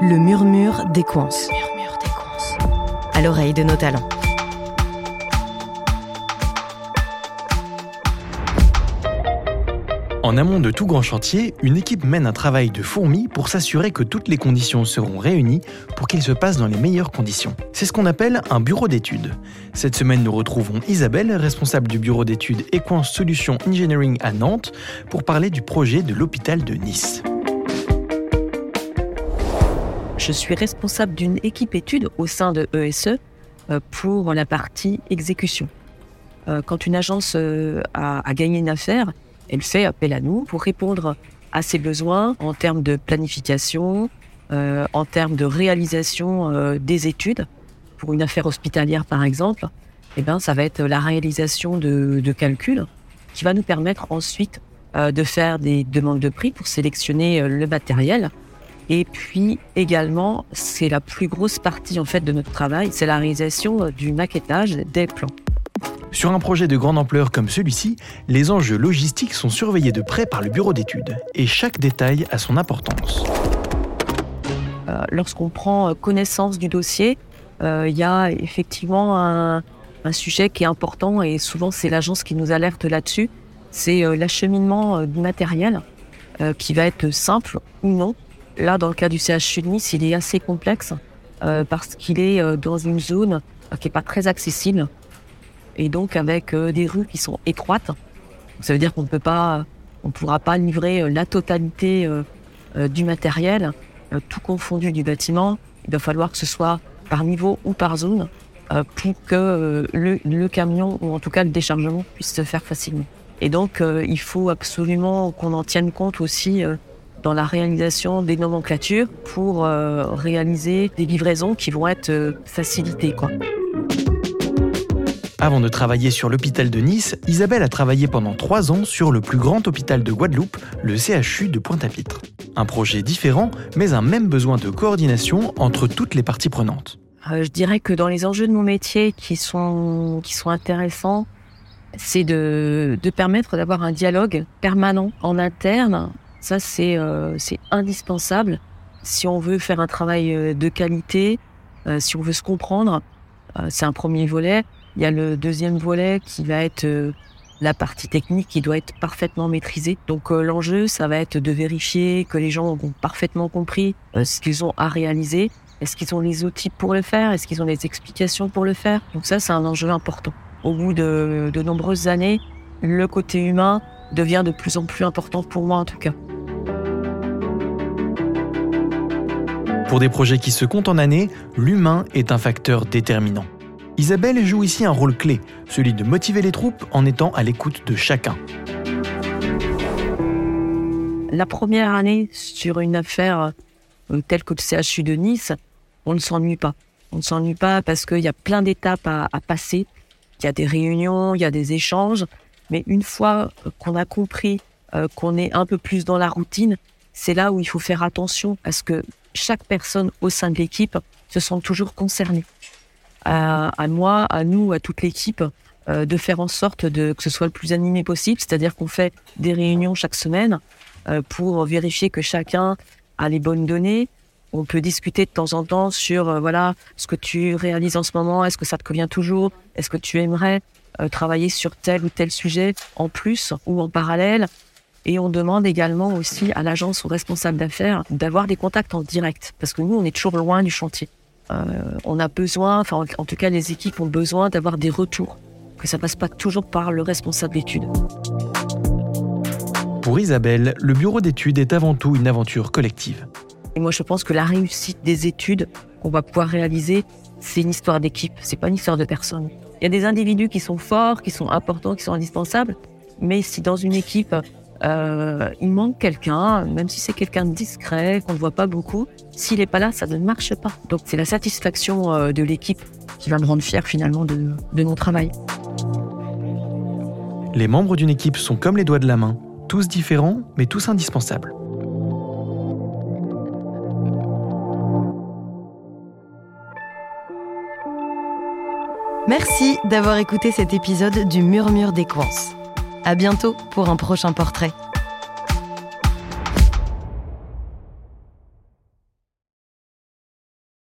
Le murmure des coins. À l'oreille de nos talents. En amont de tout grand chantier, une équipe mène un travail de fourmi pour s'assurer que toutes les conditions seront réunies pour qu'il se passe dans les meilleures conditions. C'est ce qu'on appelle un bureau d'études. Cette semaine, nous retrouvons Isabelle, responsable du bureau d'études Equans Solutions Engineering à Nantes, pour parler du projet de l'hôpital de Nice. Je suis responsable d'une équipe études au sein de ESE euh, pour la partie exécution. Euh, quand une agence euh, a gagné une affaire, elle fait appel à nous pour répondre à ses besoins en termes de planification, en termes de réalisation des études. Pour une affaire hospitalière, par exemple, eh ben, ça va être la réalisation de, calculs qui va nous permettre ensuite de faire des demandes de prix pour sélectionner le matériel. Et puis également, c'est la plus grosse partie en fait de notre travail, c'est la réalisation du maquettage des plans. Sur un projet de grande ampleur comme celui-ci, les enjeux logistiques sont surveillés de près par le bureau d'études et chaque détail a son importance. Euh, lorsqu'on prend connaissance du dossier, euh, il y a effectivement un, sujet qui est important et souvent c'est l'agence qui nous alerte là-dessus, c'est euh, l'acheminement du matériel qui va être simple ou non. Là, dans le cas du CHU de Nice, il est assez complexe parce qu'il est dans une zone qui n'est pas très accessible et donc avec euh, des rues qui sont étroites. Ça veut dire qu'on ne peut pas, on pourra pas livrer euh, la totalité euh, du matériel, tout confondu du bâtiment. Il va falloir que ce soit par niveau ou par zone pour que le, le, camion ou en tout cas le déchargement puisse se faire facilement. Et donc il faut absolument qu'on en tienne compte aussi dans la réalisation des nomenclatures pour réaliser des livraisons qui vont être facilitées. Quoi. Avant de travailler sur l'hôpital de Nice, Isabelle a travaillé pendant trois ans sur le plus grand hôpital de Guadeloupe, le CHU de Pointe-à-Pitre. Un projet différent, mais un même besoin de coordination entre toutes les parties prenantes. Euh, je dirais que dans les enjeux de mon métier qui sont, qui sont intéressants, c'est de, de permettre d'avoir un dialogue permanent en interne. Ça, c'est euh, indispensable si on veut faire un travail euh, de qualité, euh, si on veut se comprendre. Euh, c'est un premier volet. Il y a le deuxième volet qui va être euh, la partie technique qui doit être parfaitement maîtrisée. Donc euh, l'enjeu, ça va être de vérifier que les gens ont parfaitement compris ce qu'ils ont à réaliser. Est-ce qu'ils ont les outils pour le faire? Est-ce qu'ils ont les explications pour le faire? Donc ça, c'est un enjeu important. Au bout de, de nombreuses années, le côté humain devient de plus en plus important pour moi en tout cas. Pour des projets qui se comptent en années, l'humain est un facteur déterminant. Isabelle joue ici un rôle clé, celui de motiver les troupes en étant à l'écoute de chacun. La première année sur une affaire euh, telle que le CHU de Nice, on ne s'ennuie pas. On ne s'ennuie pas parce qu'il y a plein d'étapes à, passer. Il y a des réunions, il y a des échanges. Mais une fois qu'on a compris euh, qu'on est un peu plus dans la routine, c'est là où il faut faire attention à ce que chaque personne au sein de l'équipe se sente toujours concernée à, moi, à nous, à toute l'équipe, euh, de faire en sorte que ce soit le plus animé possible. C'est-à-dire qu'on fait des réunions chaque semaine euh, pour vérifier que chacun a les bonnes données. On peut discuter de temps en temps sur euh, voilà ce que tu réalises en ce moment. Est-ce que ça te convient toujours Est-ce que tu aimerais travailler sur tel ou tel sujet en plus ou en parallèle et on demande également aussi à l'agence, aux responsables d'affaires, d'avoir des contacts en direct, parce que nous, on est toujours loin du chantier. Euh, on a besoin, enfin en tout cas les équipes ont besoin d'avoir des retours, que ça passe pas toujours par le responsable d'études. Pour Isabelle, le bureau d'études est avant tout une aventure collective. Et moi je pense que la réussite des études qu'on va pouvoir réaliser, c'est une histoire d'équipe, c'est pas une histoire de personne. Il y a des individus qui sont forts, qui sont importants, qui sont indispensables, mais si dans une équipe euh, il manque quelqu'un, même si c'est quelqu'un de discret, qu'on ne voit pas beaucoup. S'il n'est pas là, ça ne marche pas. Donc c'est la satisfaction euh, de l'équipe qui va me rendre fier finalement de, de mon travail. Les membres d'une équipe sont comme les doigts de la main, tous différents, mais tous indispensables. Merci d'avoir écouté cet épisode du Murmure des Coins. À bientôt pour un prochain portrait.